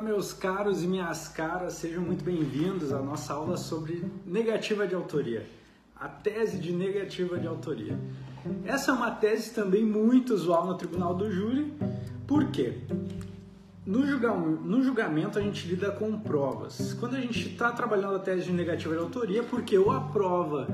Olá, meus caros e minhas caras, sejam muito bem-vindos à nossa aula sobre negativa de autoria, a tese de negativa de autoria. Essa é uma tese também muito usual no tribunal do júri, por quê? No, no julgamento a gente lida com provas. Quando a gente está trabalhando a tese de negativa de autoria, porque ou a prova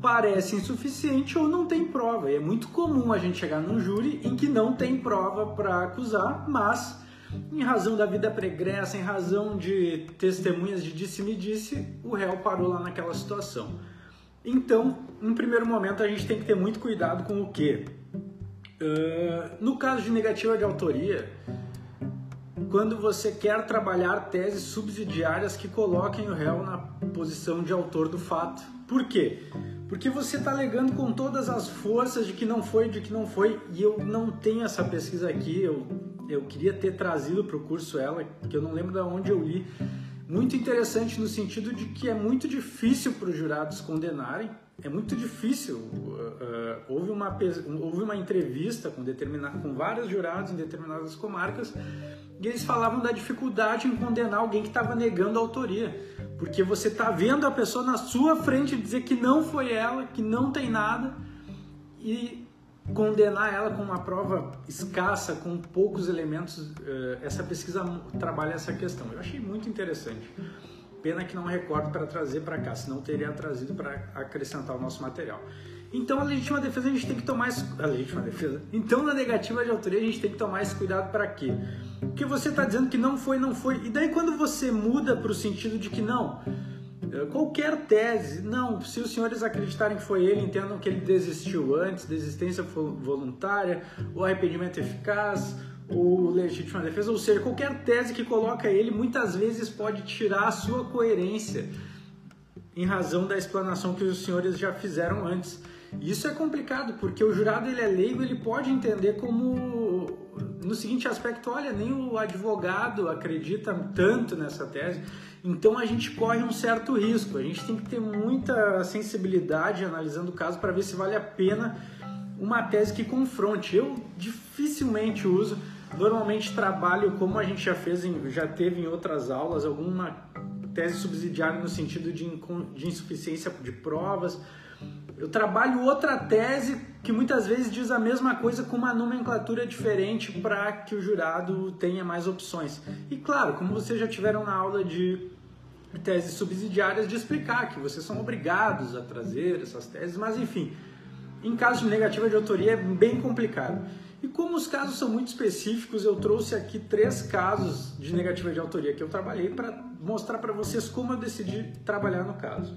parece insuficiente ou não tem prova. E é muito comum a gente chegar num júri em que não tem prova para acusar, mas em razão da vida pregressa, em razão de testemunhas de disse-me-disse, o réu parou lá naquela situação. Então, em primeiro momento, a gente tem que ter muito cuidado com o que? Uh, no caso de negativa de autoria, quando você quer trabalhar teses subsidiárias que coloquem o réu na posição de autor do fato. Por quê? Porque você está alegando com todas as forças de que não foi, de que não foi, e eu não tenho essa pesquisa aqui, eu, eu queria ter trazido para o curso ela, que eu não lembro de onde eu li. Muito interessante no sentido de que é muito difícil para os jurados condenarem, é muito difícil. Uh, houve, uma, houve uma entrevista com, com vários jurados em determinadas comarcas e eles falavam da dificuldade em condenar alguém que estava negando a autoria. Porque você está vendo a pessoa na sua frente dizer que não foi ela, que não tem nada, e condenar ela com uma prova escassa, com poucos elementos. Eh, essa pesquisa trabalha essa questão. Eu achei muito interessante. Pena que não recordo para trazer para cá, senão teria trazido para acrescentar o nosso material. Então, a legítima defesa a gente tem que tomar esse... a legítima defesa. Então, na negativa de autoria a gente tem que tomar esse cuidado para quê? Porque você está dizendo que não foi, não foi. E daí quando você muda para o sentido de que não, qualquer tese, não, se os senhores acreditarem que foi ele, entendam que ele desistiu antes, desistência voluntária, o arrependimento eficaz, ou legítima defesa, ou seja, qualquer tese que coloca ele muitas vezes pode tirar a sua coerência em razão da explanação que os senhores já fizeram antes. Isso é complicado, porque o jurado ele é leigo, ele pode entender como no seguinte aspecto, olha, nem o advogado acredita tanto nessa tese, então a gente corre um certo risco. A gente tem que ter muita sensibilidade analisando o caso para ver se vale a pena uma tese que confronte. Eu dificilmente uso, normalmente trabalho como a gente já fez, em, já teve em outras aulas, alguma tese subsidiária no sentido de, de insuficiência de provas eu trabalho outra tese que muitas vezes diz a mesma coisa com uma nomenclatura diferente para que o jurado tenha mais opções. E claro, como vocês já tiveram na aula de teses subsidiárias, de explicar que vocês são obrigados a trazer essas teses, mas enfim, em caso de negativa de autoria é bem complicado. E como os casos são muito específicos, eu trouxe aqui três casos de negativa de autoria que eu trabalhei para mostrar para vocês como eu decidi trabalhar no caso.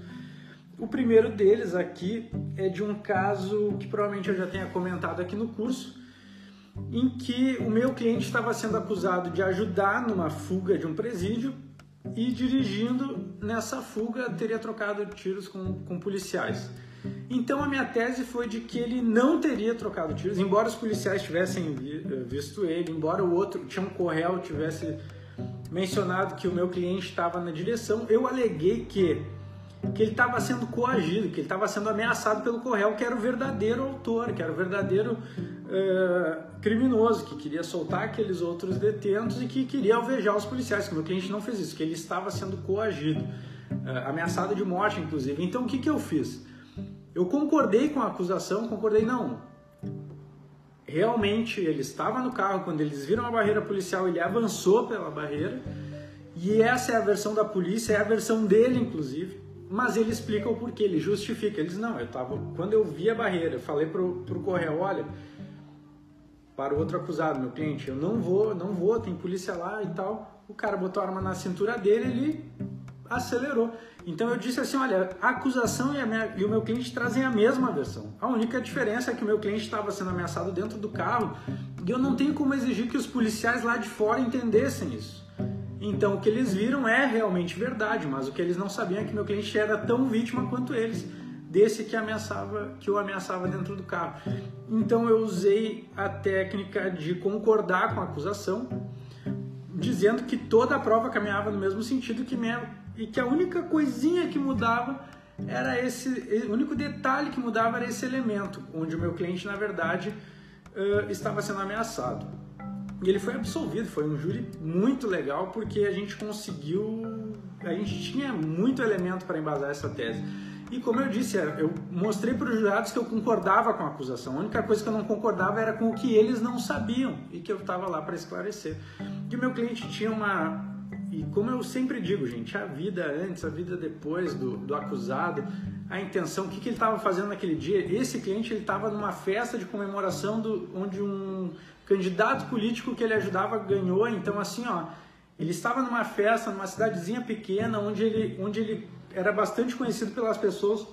O primeiro deles aqui é de um caso que provavelmente eu já tenha comentado aqui no curso, em que o meu cliente estava sendo acusado de ajudar numa fuga de um presídio e dirigindo nessa fuga teria trocado tiros com, com policiais. Então a minha tese foi de que ele não teria trocado tiros, embora os policiais tivessem visto ele, embora o outro, tinha um correio, tivesse mencionado que o meu cliente estava na direção, eu aleguei que que ele estava sendo coagido, que ele estava sendo ameaçado pelo Correio, que era o verdadeiro autor, que era o verdadeiro uh, criminoso, que queria soltar aqueles outros detentos e que queria alvejar os policiais, que o meu cliente não fez isso, que ele estava sendo coagido, uh, ameaçado de morte, inclusive. Então, o que, que eu fiz? Eu concordei com a acusação, concordei, não, realmente ele estava no carro, quando eles viram a barreira policial, ele avançou pela barreira, e essa é a versão da polícia, é a versão dele, inclusive mas ele explica o porquê, ele justifica. Ele diz, não, eu tava, quando eu vi a barreira, eu falei pro, pro Correio, olha, para o outro acusado, meu cliente, eu não vou, não vou, tem polícia lá e tal. O cara botou a arma na cintura dele, ele acelerou. Então eu disse assim, olha, a acusação e, a minha, e o meu cliente trazem a mesma versão. A única diferença é que o meu cliente estava sendo ameaçado dentro do carro e eu não tenho como exigir que os policiais lá de fora entendessem isso. Então o que eles viram é realmente verdade, mas o que eles não sabiam é que meu cliente era tão vítima quanto eles desse que ameaçava, que o ameaçava dentro do carro. Então eu usei a técnica de concordar com a acusação, dizendo que toda a prova caminhava no mesmo sentido que minha, e que a única coisinha que mudava era esse, o único detalhe que mudava era esse elemento, onde o meu cliente na verdade estava sendo ameaçado. E ele foi absolvido, foi um júri muito legal porque a gente conseguiu, a gente tinha muito elemento para embasar essa tese. E como eu disse, eu mostrei para os jurados que eu concordava com a acusação. A única coisa que eu não concordava era com o que eles não sabiam e que eu estava lá para esclarecer. E o meu cliente tinha uma. E como eu sempre digo, gente, a vida antes, a vida depois do, do acusado, a intenção, o que, que ele estava fazendo naquele dia. Esse cliente ele estava numa festa de comemoração do, onde um candidato político que ele ajudava ganhou. Então, assim, ó, ele estava numa festa, numa cidadezinha pequena, onde ele, onde ele era bastante conhecido pelas pessoas.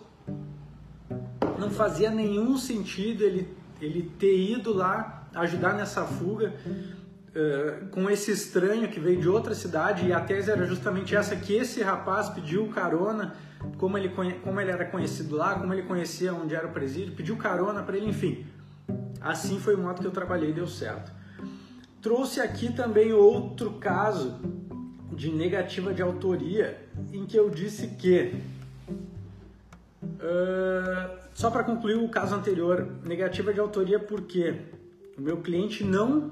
Não fazia nenhum sentido ele, ele ter ido lá ajudar nessa fuga uh, com esse estranho que veio de outra cidade. E a tese era justamente essa: que esse rapaz pediu carona, como ele, como ele era conhecido lá, como ele conhecia onde era o presídio, pediu carona para ele, enfim. Assim foi o modo que eu trabalhei, deu certo. Trouxe aqui também outro caso de negativa de autoria, em que eu disse que, uh, só para concluir o caso anterior, negativa de autoria porque o meu cliente não,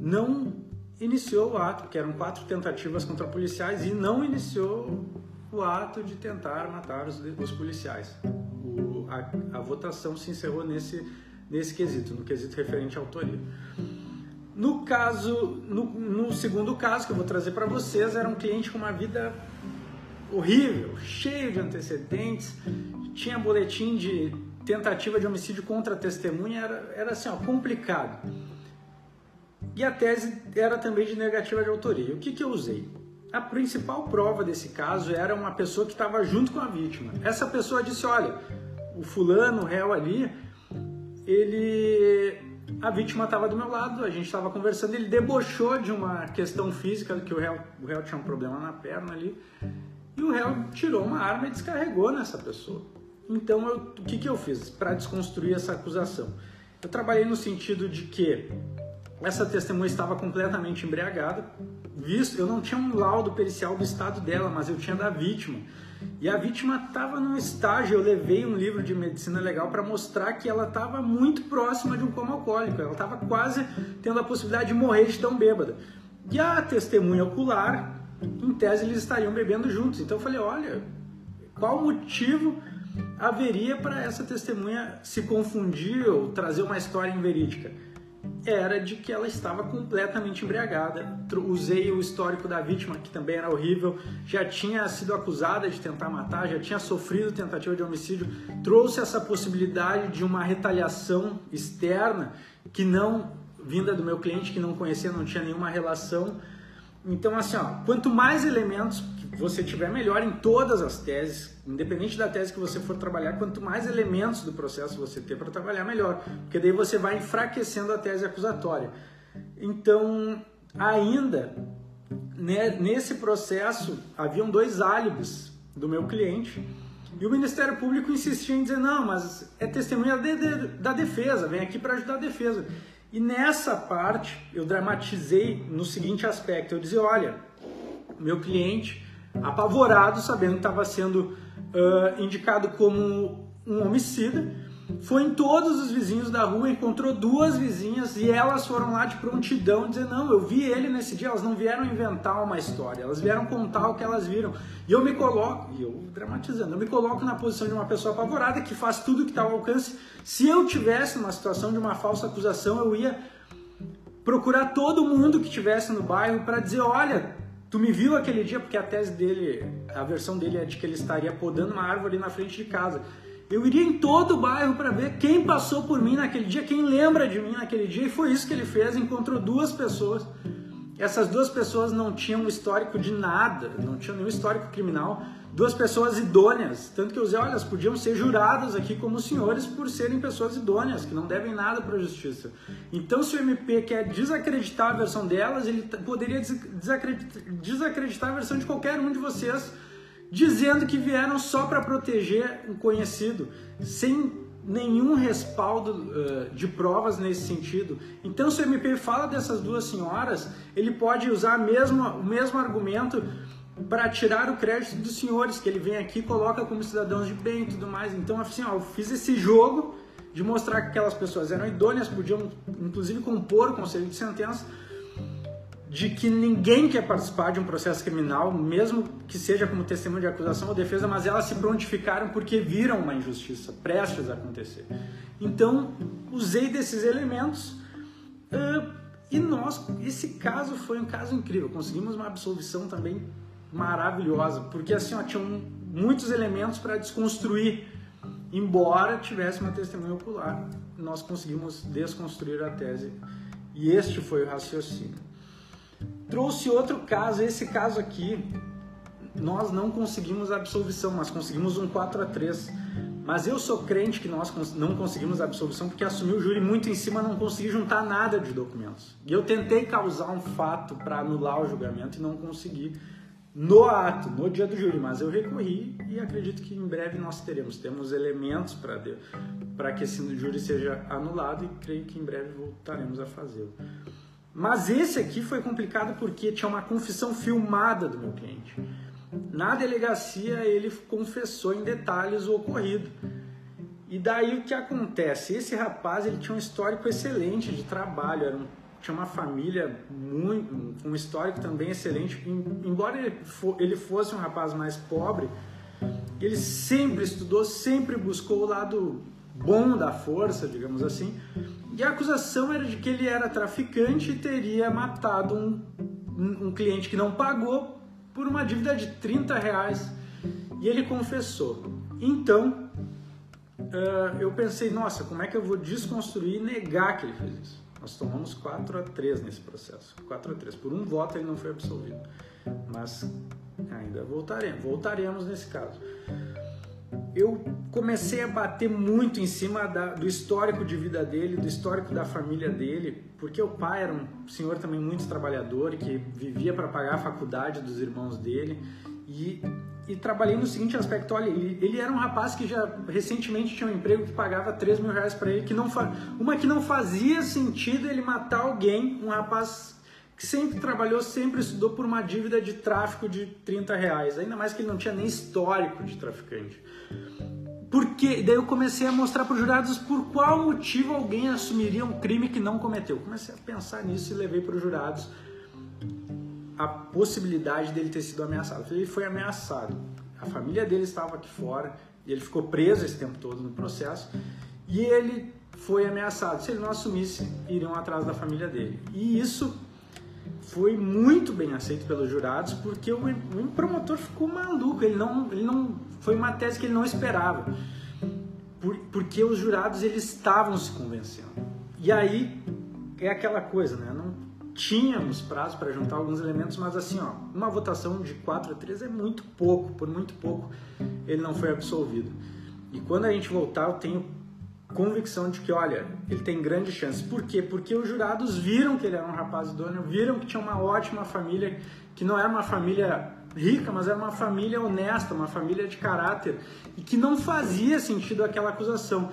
não iniciou o ato, que eram quatro tentativas contra policiais, e não iniciou o ato de tentar matar os, os policiais. O, a, a votação se encerrou nesse, nesse quesito, no quesito referente à autoria. No caso, no, no segundo caso que eu vou trazer para vocês, era um cliente com uma vida horrível, cheio de antecedentes, tinha boletim de tentativa de homicídio contra a testemunha, era, era assim, ó, complicado. E a tese era também de negativa de autoria. O que, que eu usei? A principal prova desse caso era uma pessoa que estava junto com a vítima. Essa pessoa disse: Olha, o fulano, o réu ali, ele a vítima estava do meu lado, a gente estava conversando, ele debochou de uma questão física, que o réu, o réu tinha um problema na perna ali, e o réu tirou uma arma e descarregou nessa pessoa. Então, eu, o que, que eu fiz para desconstruir essa acusação? Eu trabalhei no sentido de que essa testemunha estava completamente embriagada, visto, eu não tinha um laudo pericial do estado dela, mas eu tinha da vítima. E a vítima estava num estágio, eu levei um livro de medicina legal para mostrar que ela estava muito próxima de um coma alcoólico, ela estava quase tendo a possibilidade de morrer de tão bêbada. E a testemunha ocular, em tese, eles estariam bebendo juntos. Então eu falei: olha, qual motivo haveria para essa testemunha se confundir ou trazer uma história inverídica? Era de que ela estava completamente embriagada. Usei o histórico da vítima, que também era horrível, já tinha sido acusada de tentar matar, já tinha sofrido tentativa de homicídio, trouxe essa possibilidade de uma retaliação externa que não vinda do meu cliente que não conhecia, não tinha nenhuma relação. Então, assim, ó, quanto mais elementos você tiver melhor em todas as teses, independente da tese que você for trabalhar, quanto mais elementos do processo você ter para trabalhar, melhor, porque daí você vai enfraquecendo a tese acusatória. Então, ainda né, nesse processo, haviam dois álibis do meu cliente e o Ministério Público insistia em dizer: não, mas é testemunha de, de, da defesa, vem aqui para ajudar a defesa. E nessa parte eu dramatizei no seguinte aspecto: eu dizia, olha, meu cliente apavorado, sabendo que estava sendo uh, indicado como um homicida. Foi em todos os vizinhos da rua, encontrou duas vizinhas e elas foram lá de prontidão dizer: Não, eu vi ele nesse dia. Elas não vieram inventar uma história, elas vieram contar o que elas viram. E eu me coloco, e eu dramatizando, eu me coloco na posição de uma pessoa apavorada que faz tudo que está ao alcance. Se eu tivesse numa situação de uma falsa acusação, eu ia procurar todo mundo que tivesse no bairro para dizer: Olha, Tu me viu aquele dia, porque a tese dele, a versão dele é de que ele estaria podando uma árvore na frente de casa. Eu iria em todo o bairro para ver quem passou por mim naquele dia, quem lembra de mim naquele dia, e foi isso que ele fez. Encontrou duas pessoas. Essas duas pessoas não tinham histórico de nada, não tinham nenhum histórico criminal, duas pessoas idôneas. Tanto que eu usei, olha, elas podiam ser juradas aqui como senhores por serem pessoas idôneas, que não devem nada para a justiça. Então, se o MP quer desacreditar a versão delas, ele poderia desacreditar, a versão de qualquer um de vocês, dizendo que vieram só para proteger um conhecido, sem nenhum respaldo uh, de provas nesse sentido. Então, se o MP fala dessas duas senhoras, ele pode usar mesmo, o mesmo argumento para tirar o crédito dos senhores, que ele vem aqui e coloca como cidadãos de bem e tudo mais. Então, assim, ó, eu fiz esse jogo de mostrar que aquelas pessoas eram idôneas, podiam inclusive compor o conselho de sentença, de que ninguém quer participar de um processo criminal, mesmo que seja como testemunho de acusação ou defesa, mas elas se prontificaram porque viram uma injustiça prestes a acontecer. Então, usei desses elementos uh, e nós, esse caso foi um caso incrível. Conseguimos uma absolvição também maravilhosa, porque assim, ó, tinham muitos elementos para desconstruir. Embora tivesse uma testemunha ocular, nós conseguimos desconstruir a tese. E este foi o raciocínio. Trouxe outro caso, esse caso aqui, nós não conseguimos absolvição, mas conseguimos um 4 a 3 Mas eu sou crente que nós não conseguimos absolvição porque assumiu o júri muito em cima, não consegui juntar nada de documentos. E eu tentei causar um fato para anular o julgamento e não consegui no ato, no dia do júri, mas eu recorri e acredito que em breve nós teremos. Temos elementos para que esse júri seja anulado e creio que em breve voltaremos a fazê-lo. Mas esse aqui foi complicado porque tinha uma confissão filmada do meu cliente. Na delegacia ele confessou em detalhes o ocorrido. E daí o que acontece? Esse rapaz ele tinha um histórico excelente de trabalho, era um, tinha uma família muito, um histórico também excelente. Embora ele, ele fosse um rapaz mais pobre, ele sempre estudou, sempre buscou o lado bom da força, digamos assim. E a acusação era de que ele era traficante e teria matado um, um, cliente que não pagou por uma dívida de 30 reais. E ele confessou. Então, uh, eu pensei, nossa, como é que eu vou desconstruir e negar que ele fez isso? Nós tomamos 4 a 3 nesse processo. 4 a 3. Por um voto ele não foi absolvido. Mas ainda voltaremos, voltaremos nesse caso eu comecei a bater muito em cima da, do histórico de vida dele, do histórico da família dele, porque o pai era um senhor também muito trabalhador, que vivia para pagar a faculdade dos irmãos dele. E, e trabalhei no seguinte aspecto: olha, ele, ele, era um rapaz que já recentemente tinha um emprego que pagava 3 mil reais para ele, que não uma que não fazia sentido ele matar alguém, um rapaz que sempre trabalhou, sempre estudou por uma dívida de tráfico de 30 reais, ainda mais que ele não tinha nem histórico de traficante. Porque daí eu comecei a mostrar para os jurados por qual motivo alguém assumiria um crime que não cometeu. Comecei a pensar nisso e levei para os jurados a possibilidade dele ter sido ameaçado. Ele foi ameaçado. A família dele estava aqui fora e ele ficou preso esse tempo todo no processo e ele foi ameaçado. Se ele não assumisse, iriam atrás da família dele. E isso foi muito bem aceito pelos jurados porque o, o promotor ficou maluco, ele não, ele não foi uma tese que ele não esperava. Por, porque os jurados eles estavam se convencendo. E aí é aquela coisa, né? Não tínhamos prazo para juntar alguns elementos, mas assim, ó, uma votação de 4 a 3 é muito pouco, por muito pouco ele não foi absolvido. E quando a gente voltar, eu tenho convicção de que, olha, ele tem grande chance. Por quê? Porque os jurados viram que ele era um rapaz idôneo, viram que tinha uma ótima família, que não era uma família rica, mas era uma família honesta, uma família de caráter, e que não fazia sentido aquela acusação.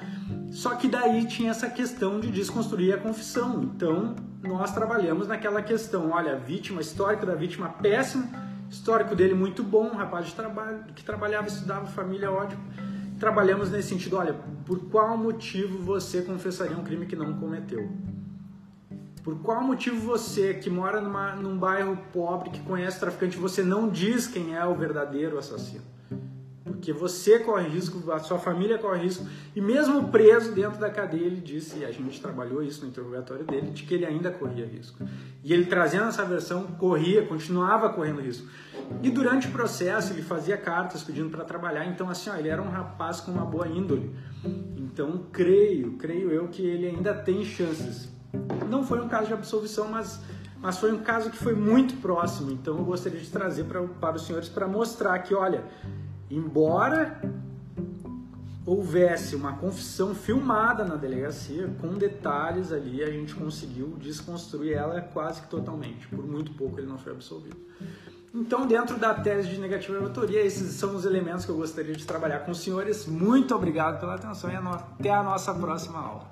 Só que daí tinha essa questão de desconstruir a confissão. Então, nós trabalhamos naquela questão, olha, vítima, histórico da vítima péssimo, histórico dele muito bom, um rapaz de trabalho, que trabalhava, estudava, família ótima trabalhamos nesse sentido, olha, por qual motivo você confessaria um crime que não cometeu? Por qual motivo você, que mora numa, num bairro pobre, que conhece traficante, você não diz quem é o verdadeiro assassino? Porque você corre risco, a sua família corre risco, e mesmo preso dentro da cadeia, ele disse, e a gente trabalhou isso no interrogatório dele, de que ele ainda corria risco. E ele trazendo essa versão, corria, continuava correndo risco. E durante o processo ele fazia cartas pedindo para trabalhar, então assim, ó, ele era um rapaz com uma boa índole. Então creio, creio eu que ele ainda tem chances. Não foi um caso de absolvição, mas, mas foi um caso que foi muito próximo. Então eu gostaria de trazer pra, para os senhores para mostrar que, olha, embora houvesse uma confissão filmada na delegacia, com detalhes ali, a gente conseguiu desconstruir ela quase que totalmente. Por muito pouco ele não foi absolvido. Então, dentro da tese de negativa de autoria, esses são os elementos que eu gostaria de trabalhar com os senhores. Muito obrigado pela atenção e até a nossa próxima aula.